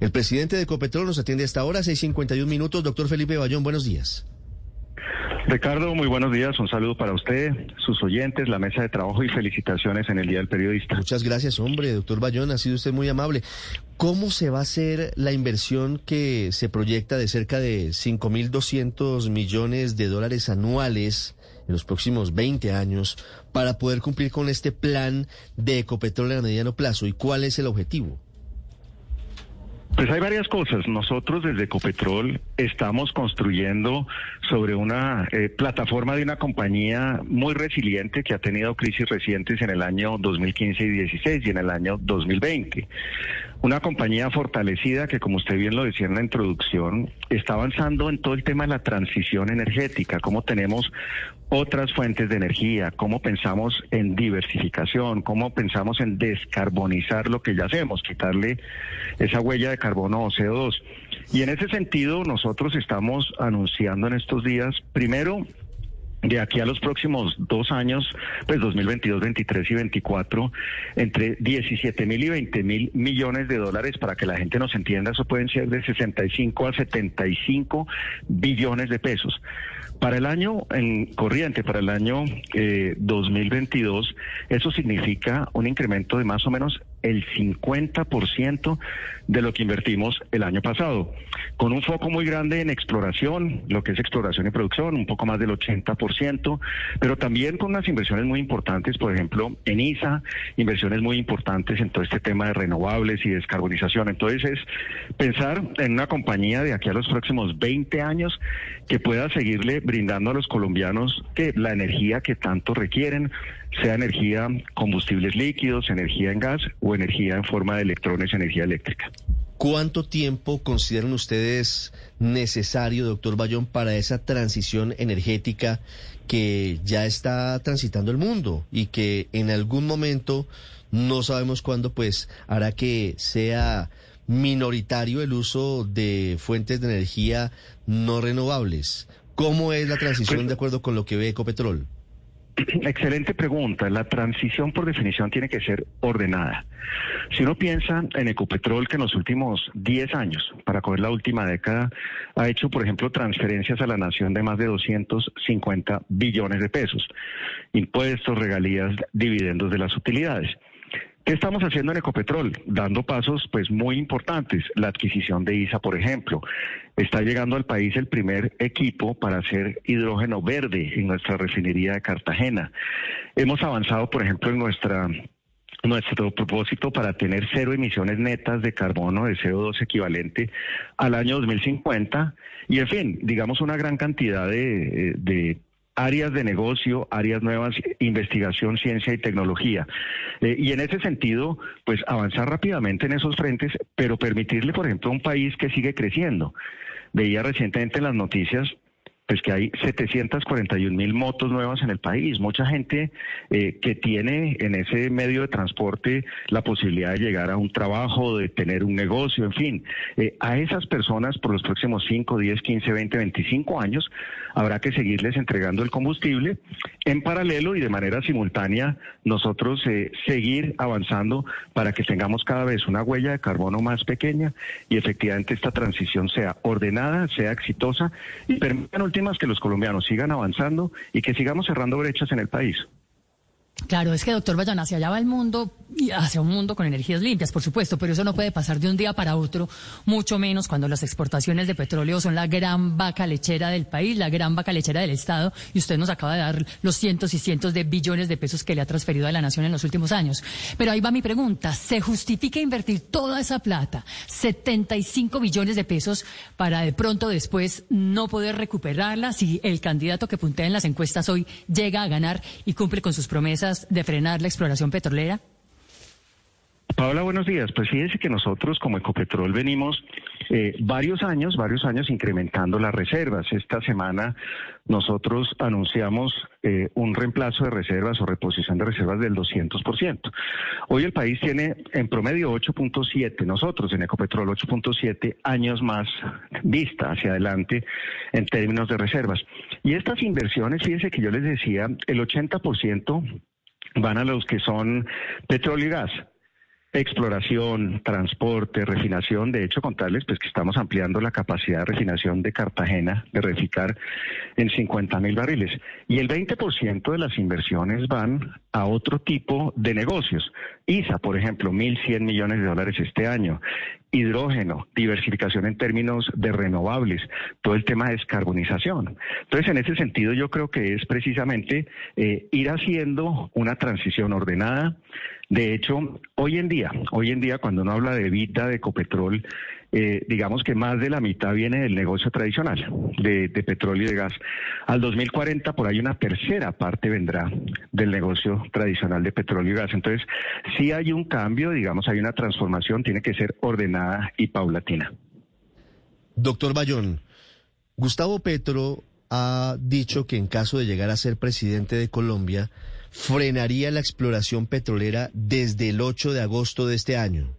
El presidente de Ecopetrol nos atiende hasta ahora, 6.51 minutos. Doctor Felipe Bayón, buenos días. Ricardo, muy buenos días. Un saludo para usted, sus oyentes, la mesa de trabajo y felicitaciones en el Día del Periodista. Muchas gracias, hombre. Doctor Bayón, ha sido usted muy amable. ¿Cómo se va a hacer la inversión que se proyecta de cerca de 5.200 millones de dólares anuales en los próximos 20 años para poder cumplir con este plan de Ecopetrol a mediano plazo? ¿Y cuál es el objetivo? Pues hay varias cosas. Nosotros desde Ecopetrol estamos construyendo sobre una eh, plataforma de una compañía muy resiliente que ha tenido crisis recientes en el año 2015 y 16 y en el año 2020. Una compañía fortalecida que, como usted bien lo decía en la introducción, está avanzando en todo el tema de la transición energética, cómo tenemos otras fuentes de energía, cómo pensamos en diversificación, cómo pensamos en descarbonizar lo que ya hacemos, quitarle esa huella de carbono o CO2. Y en ese sentido, nosotros estamos anunciando en estos días, primero, de aquí a los próximos dos años, pues 2022, 23 y 24, entre 17 mil y 20 mil millones de dólares, para que la gente nos entienda, eso pueden ser de 65 a 75 billones de pesos. Para el año en corriente, para el año 2022, eh, eso significa un incremento de más o menos el 50% de lo que invertimos el año pasado, con un foco muy grande en exploración, lo que es exploración y producción, un poco más del 80%, pero también con unas inversiones muy importantes, por ejemplo, en ISA, inversiones muy importantes en todo este tema de renovables y descarbonización. Entonces es pensar en una compañía de aquí a los próximos 20 años que pueda seguirle brindando a los colombianos que la energía que tanto requieren, sea energía combustibles líquidos, energía en gas o energía en forma de electrones, energía eléctrica. ¿Cuánto tiempo consideran ustedes necesario, doctor Bayón, para esa transición energética que ya está transitando el mundo y que en algún momento, no sabemos cuándo, pues hará que sea minoritario el uso de fuentes de energía no renovables? ¿Cómo es la transición pues de acuerdo con lo que ve Ecopetrol? Excelente pregunta. La transición por definición tiene que ser ordenada. Si uno piensa en Ecopetrol, que en los últimos 10 años, para coger la última década, ha hecho, por ejemplo, transferencias a la nación de más de 250 billones de pesos, impuestos, regalías, dividendos de las utilidades. ¿Qué estamos haciendo en Ecopetrol? Dando pasos pues muy importantes. La adquisición de ISA, por ejemplo. Está llegando al país el primer equipo para hacer hidrógeno verde en nuestra refinería de Cartagena. Hemos avanzado, por ejemplo, en nuestra nuestro propósito para tener cero emisiones netas de carbono, de CO2 equivalente al año 2050 y, en fin, digamos una gran cantidad de, de áreas de negocio, áreas nuevas, investigación, ciencia y tecnología. Eh, y en ese sentido, pues avanzar rápidamente en esos frentes, pero permitirle, por ejemplo, a un país que sigue creciendo. Veía recientemente en las noticias pues que hay 741 mil motos nuevas en el país, mucha gente eh, que tiene en ese medio de transporte la posibilidad de llegar a un trabajo, de tener un negocio, en fin. Eh, a esas personas por los próximos 5, 10, 15, 20, 25 años habrá que seguirles entregando el combustible en paralelo y de manera simultánea nosotros eh, seguir avanzando para que tengamos cada vez una huella de carbono más pequeña y efectivamente esta transición sea ordenada, sea exitosa y permita que los colombianos sigan avanzando y que sigamos cerrando brechas en el país. Claro, es que doctor Bayón, hacia allá va el mundo, hacia un mundo con energías limpias, por supuesto, pero eso no puede pasar de un día para otro, mucho menos cuando las exportaciones de petróleo son la gran vaca lechera del país, la gran vaca lechera del Estado, y usted nos acaba de dar los cientos y cientos de billones de pesos que le ha transferido a la nación en los últimos años. Pero ahí va mi pregunta, ¿se justifica invertir toda esa plata, 75 billones de pesos, para de pronto después no poder recuperarla si el candidato que puntea en las encuestas hoy llega a ganar y cumple con sus promesas? De frenar la exploración petrolera? Paola, buenos días. Pues fíjese que nosotros como Ecopetrol venimos eh, varios años, varios años incrementando las reservas. Esta semana nosotros anunciamos eh, un reemplazo de reservas o reposición de reservas del 200%. Hoy el país tiene en promedio 8.7, nosotros en Ecopetrol 8.7 años más vista hacia adelante en términos de reservas. Y estas inversiones, fíjense que yo les decía, el 80% van a los que son petróleo y gas. exploración, transporte, refinación. De hecho, contarles pues que estamos ampliando la capacidad de refinación de Cartagena de reficar en 50 mil barriles. Y el 20% de las inversiones van a otro tipo de negocios. ISA, por ejemplo, 1.100 millones de dólares este año. Hidrógeno, diversificación en términos de renovables, todo el tema de descarbonización. Entonces, en ese sentido, yo creo que es precisamente eh, ir haciendo una transición ordenada de hecho, hoy en día, hoy en día cuando uno habla de vida de Ecopetrol, eh, digamos que más de la mitad viene del negocio tradicional de, petróleo y de gas. Al 2040 por ahí una tercera parte vendrá del negocio tradicional de petróleo y gas. Entonces, si hay un cambio, digamos, hay una transformación, tiene que ser ordenada y paulatina. Doctor Bayón, Gustavo Petro ha dicho que en caso de llegar a ser presidente de Colombia, frenaría la exploración petrolera desde el 8 de agosto de este año.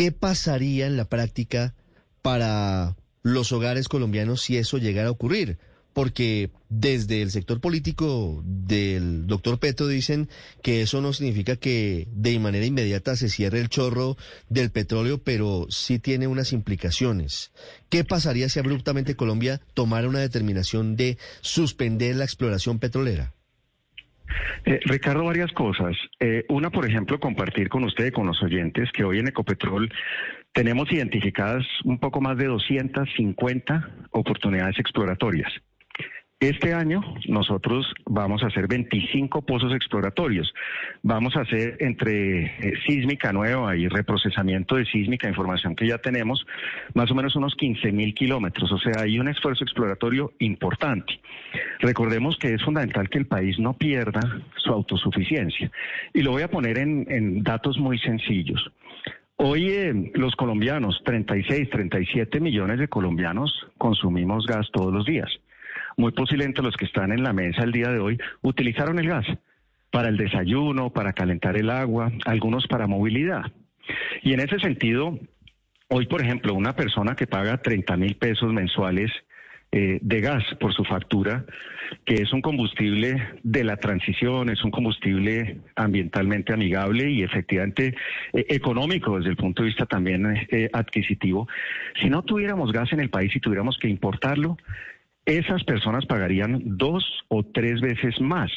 ¿Qué pasaría en la práctica para los hogares colombianos si eso llegara a ocurrir? Porque desde el sector político del doctor Petro dicen que eso no significa que de manera inmediata se cierre el chorro del petróleo, pero sí tiene unas implicaciones. ¿Qué pasaría si abruptamente Colombia tomara una determinación de suspender la exploración petrolera? Eh, Ricardo, varias cosas. Eh, una, por ejemplo, compartir con usted con los oyentes que hoy en Ecopetrol tenemos identificadas un poco más de 250 oportunidades exploratorias. Este año nosotros vamos a hacer 25 pozos exploratorios. Vamos a hacer entre eh, sísmica nueva y reprocesamiento de sísmica, información que ya tenemos, más o menos unos 15 mil kilómetros. O sea, hay un esfuerzo exploratorio importante. Recordemos que es fundamental que el país no pierda su autosuficiencia. Y lo voy a poner en, datos muy sencillos. Hoy eh, los colombianos, 36, 37 millones de colombianos, consumimos gas todos los días muy posiblemente los que están en la mesa el día de hoy utilizaron el gas para el desayuno, para calentar el agua, algunos para movilidad. Y en ese sentido, hoy, por ejemplo, una persona que paga 30 mil pesos mensuales eh, de gas por su factura, que es un combustible de la transición, es un combustible ambientalmente amigable y efectivamente eh, económico desde el punto de vista también eh, adquisitivo. Si no tuviéramos gas en el país y tuviéramos que importarlo, esas personas pagarían dos o tres veces más.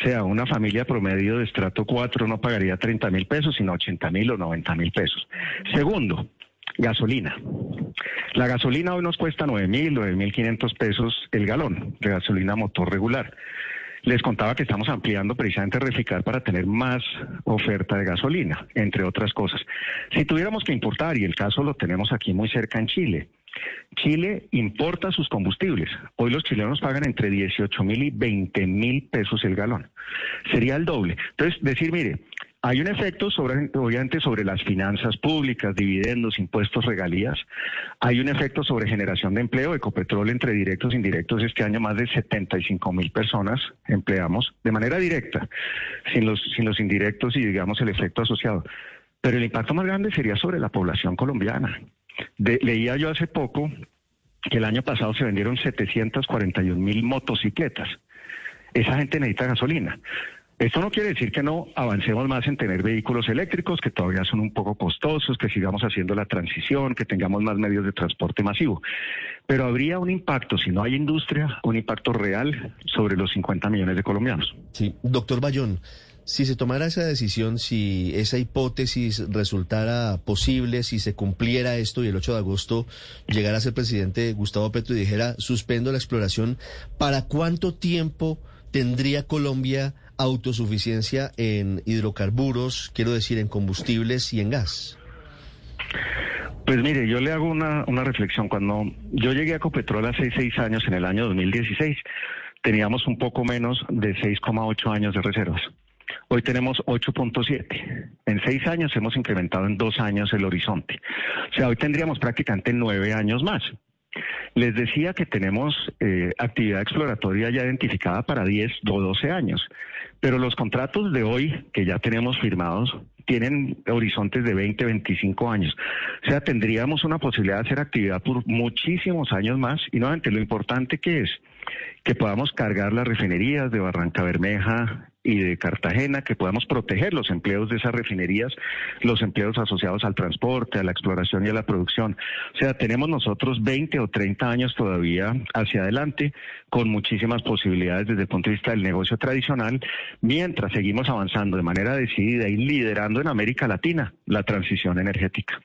O sea, una familia promedio de estrato 4 no pagaría 30 mil pesos, sino 80 mil o 90 mil pesos. Segundo, gasolina. La gasolina hoy nos cuesta 9 mil, 9 mil 500 pesos el galón de gasolina motor regular. Les contaba que estamos ampliando precisamente Reficar para tener más oferta de gasolina, entre otras cosas. Si tuviéramos que importar, y el caso lo tenemos aquí muy cerca en Chile, Chile importa sus combustibles. Hoy los chilenos pagan entre 18 mil y 20 mil pesos el galón. Sería el doble. Entonces, decir, mire, hay un efecto sobre, obviamente sobre las finanzas públicas, dividendos, impuestos, regalías. Hay un efecto sobre generación de empleo. Ecopetrol entre directos e indirectos este año más de 75 mil personas empleamos de manera directa, sin los, sin los indirectos y digamos el efecto asociado. Pero el impacto más grande sería sobre la población colombiana leía yo hace poco que el año pasado se vendieron 741 mil motocicletas. Esa gente necesita gasolina. Esto no quiere decir que no avancemos más en tener vehículos eléctricos, que todavía son un poco costosos, que sigamos haciendo la transición, que tengamos más medios de transporte masivo. Pero habría un impacto, si no hay industria, un impacto real sobre los 50 millones de colombianos. Sí, doctor Bayón. Si se tomara esa decisión, si esa hipótesis resultara posible, si se cumpliera esto y el 8 de agosto llegara a ser presidente Gustavo Petro y dijera suspendo la exploración, ¿para cuánto tiempo tendría Colombia autosuficiencia en hidrocarburos, quiero decir, en combustibles y en gas? Pues mire, yo le hago una, una reflexión. Cuando yo llegué a Copetrol hace seis años, en el año 2016, teníamos un poco menos de 6,8 años de reservas. Hoy tenemos 8.7. En seis años hemos incrementado en dos años el horizonte. O sea, hoy tendríamos prácticamente nueve años más. Les decía que tenemos eh, actividad exploratoria ya identificada para 10 o 12 años, pero los contratos de hoy que ya tenemos firmados tienen horizontes de 20, 25 años. O sea, tendríamos una posibilidad de hacer actividad por muchísimos años más y nuevamente lo importante que es que podamos cargar las refinerías de Barranca Bermeja y de Cartagena, que podamos proteger los empleos de esas refinerías, los empleos asociados al transporte, a la exploración y a la producción. O sea, tenemos nosotros 20 o 30 años todavía hacia adelante con muchísimas posibilidades desde el punto de vista del negocio tradicional, mientras seguimos avanzando de manera decidida y liderando en América Latina la transición energética.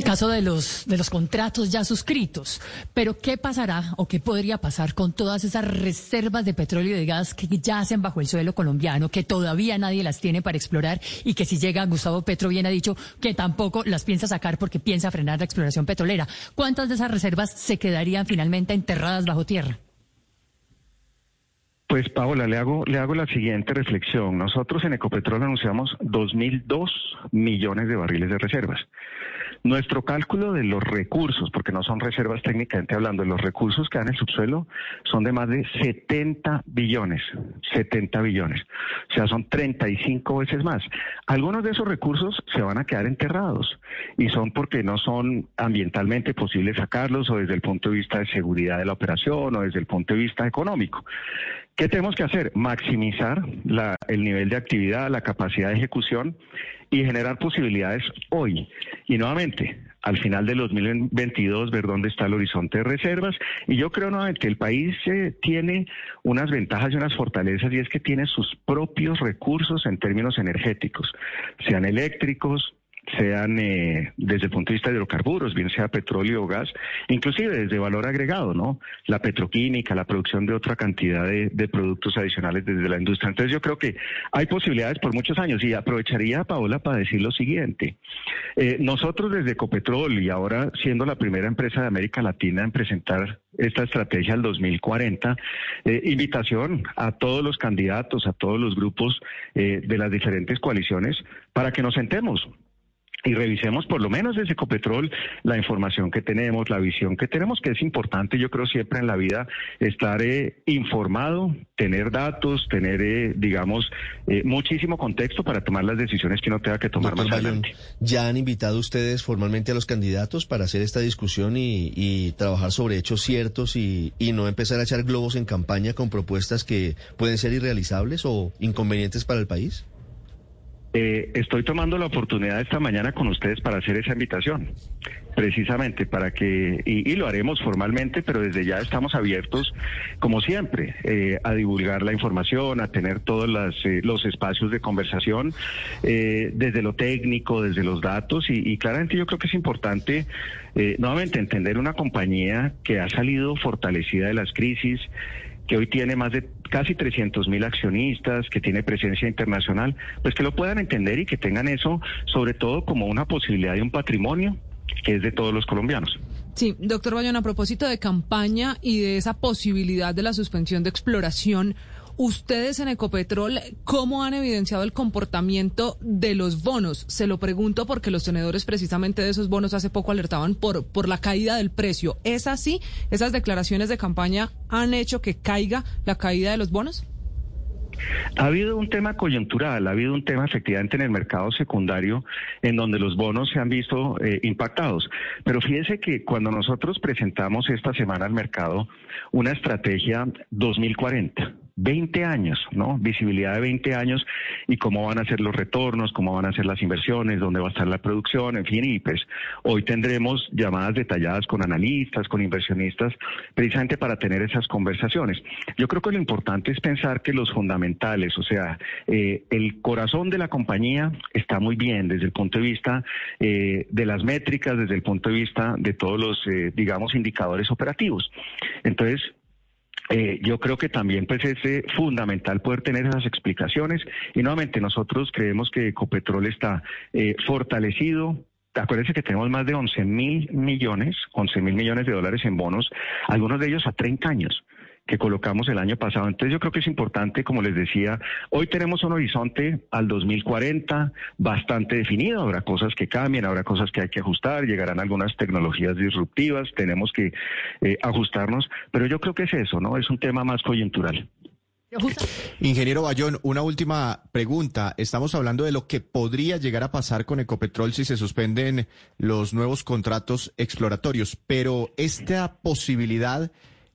El caso de los, de los contratos ya suscritos, pero ¿qué pasará o qué podría pasar con todas esas reservas de petróleo y de gas que yacen bajo el suelo colombiano, que todavía nadie las tiene para explorar y que si llega Gustavo Petro bien ha dicho que tampoco las piensa sacar porque piensa frenar la exploración petrolera? ¿Cuántas de esas reservas se quedarían finalmente enterradas bajo tierra? Pues Paola, le hago, le hago la siguiente reflexión. Nosotros en Ecopetrol anunciamos 2.002 millones de barriles de reservas. Nuestro cálculo de los recursos, porque no son reservas técnicamente hablando, los recursos que dan el subsuelo son de más de 70 billones, 70 billones. O sea, son 35 veces más. Algunos de esos recursos se van a quedar enterrados y son porque no son ambientalmente posibles sacarlos o desde el punto de vista de seguridad de la operación o desde el punto de vista económico. ¿Qué tenemos que hacer? Maximizar el nivel de actividad, la capacidad de ejecución y generar posibilidades hoy. Y nuevamente, al final del 2022, ver dónde está el horizonte de reservas. Y yo creo nuevamente que el país eh, tiene unas ventajas y unas fortalezas y es que tiene sus propios recursos en términos energéticos, sean eléctricos, sean eh, desde el punto de vista de hidrocarburos, bien sea petróleo o gas, inclusive desde valor agregado, ¿no? La petroquímica, la producción de otra cantidad de, productos adicionales desde la industria. Entonces yo creo que hay posibilidades por muchos años y aprovecharía, Paola, para decir lo siguiente. Eh, nosotros desde Ecopetrol y ahora siendo la primera empresa de América Latina en presentar esta estrategia al 2040, eh, invitación a todos los candidatos, a todos los grupos de las diferentes coaliciones para que nos sentemos y revisemos por lo menos desde Ecopetrol la información que tenemos, la visión que tenemos, que es importante, yo creo siempre en la vida estar eh, informado, tener datos, tener, eh, digamos, eh, muchísimo contexto para tomar las decisiones que uno tenga que tomar más adelante. ¿Ya han invitado ustedes formalmente a los candidatos para hacer esta discusión y, trabajar sobre hechos ciertos y, y no empezar a echar globos en campaña con propuestas que pueden ser irrealizables o inconvenientes para el país? Eh, estoy tomando la oportunidad esta mañana con ustedes para hacer esa invitación, precisamente para que, y, lo haremos formalmente, pero desde ya estamos abiertos, como siempre, eh, a divulgar la información, a tener todos eh, los espacios de conversación, desde lo técnico, desde los datos, y, y, claramente yo creo que es importante nuevamente entender una compañía que ha salido fortalecida de las crisis, que hoy tiene más de casi 300 mil accionistas, que tiene presencia internacional, pues que lo puedan entender y que tengan eso sobre todo como una posibilidad de un patrimonio que es de todos los colombianos. Sí, doctor Bayón, a propósito de campaña y de esa posibilidad de la suspensión de exploración, Ustedes en Ecopetrol, ¿cómo han evidenciado el comportamiento de los bonos? Se lo pregunto porque los tenedores precisamente de esos bonos hace poco alertaban por, por la caída del precio. ¿Es así? ¿Esas declaraciones de campaña han hecho que caiga la caída de los bonos? Ha habido un tema coyuntural, ha habido un tema efectivamente en el mercado secundario en donde los bonos se han visto eh, impactados. Pero fíjese que cuando nosotros presentamos esta semana al mercado una estrategia 2040, 20 años, ¿no? Visibilidad de 20 años y cómo van a ser los retornos, cómo van a ser las inversiones, dónde va a estar la producción, en fin, y pues hoy tendremos llamadas detalladas con analistas, con inversionistas, precisamente para tener esas conversaciones. Yo creo que lo importante es pensar que los fundamentales, o sea, eh, el corazón de la compañía está muy bien desde el punto de vista eh, de las métricas, desde el punto de vista de todos los, eh, digamos, indicadores operativos. Entonces, eh, yo creo que también pues es eh, fundamental poder tener esas explicaciones. Y nuevamente nosotros creemos que Ecopetrol está eh, fortalecido, Acuérdense que tenemos más de 11 mil millones, 11 mil millones de dólares en bonos, algunos de ellos a 30 años que colocamos el año pasado. Entonces yo creo que es importante, como les decía, hoy tenemos un horizonte al 2040 bastante definido, habrá cosas que cambien, habrá cosas que hay que ajustar, llegarán algunas tecnologías disruptivas, tenemos que eh, ajustarnos, pero yo creo que es eso, ¿no? Es un tema más coyuntural. Ingeniero Bayón, una última pregunta. Estamos hablando de lo que podría llegar a pasar con Ecopetrol si se suspenden los nuevos contratos exploratorios, pero esta posibilidad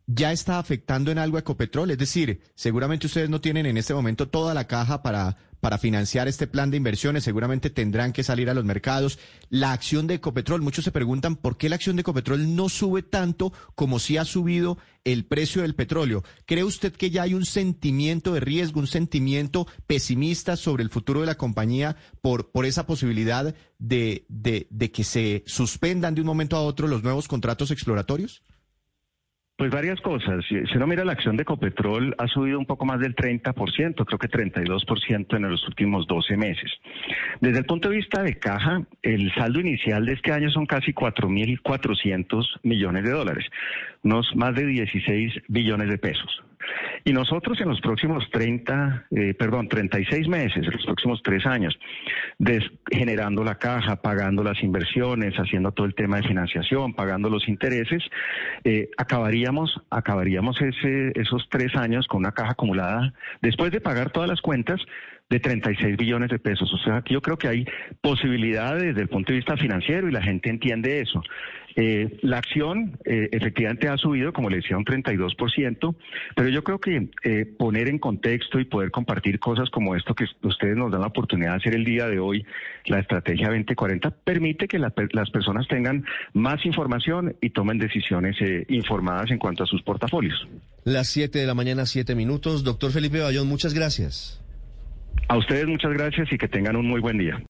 ya está afectando en algo a Ecopetrol? Es decir, seguramente ustedes no tienen en este momento toda la caja para, para financiar este plan de inversiones, seguramente tendrán que salir a los mercados. La acción de Ecopetrol, muchos se preguntan por qué la acción de Ecopetrol no sube tanto como si ha subido el precio del petróleo. ¿Cree usted que ya hay un sentimiento de riesgo, un sentimiento pesimista sobre el futuro de la compañía por, por esa posibilidad de, de, de que se suspendan de un momento a otro los nuevos contratos exploratorios? Pues varias cosas. Si, uno mira la acción de Ecopetrol ha subido un poco más del 30%, creo que 32% en los últimos 12 meses. Desde el punto de vista de caja, el saldo inicial de este año son casi 4.400 millones de dólares, unos más de 16 billones de pesos. Y nosotros en los próximos 30, eh, perdón, 36 meses, en los próximos tres años, generando la caja, pagando las inversiones, haciendo todo el tema de financiación, pagando los intereses, eh, acabaríamos, acabaríamos ese, esos tres años con una caja acumulada, después de pagar todas las cuentas, de 36 billones de pesos. O sea, yo creo que hay posibilidades desde el punto de vista financiero y la gente entiende eso. Eh, la acción eh, efectivamente ha subido, como le decía, un 32%, pero yo creo que eh, poner en contexto y poder compartir cosas como esto que ustedes nos dan la oportunidad de hacer el día de hoy, la estrategia 2040, permite que las personas tengan más información y tomen decisiones informadas en cuanto a sus portafolios. Las 7 de la mañana, 7 minutos. Doctor Felipe Bayón, muchas gracias. A ustedes muchas gracias y que tengan un muy buen día.